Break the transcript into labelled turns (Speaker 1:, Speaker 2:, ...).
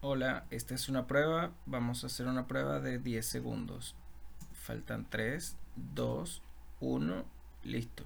Speaker 1: Hola, esta es una prueba. Vamos a hacer una prueba de 10 segundos. Faltan 3, 2, 1, listo.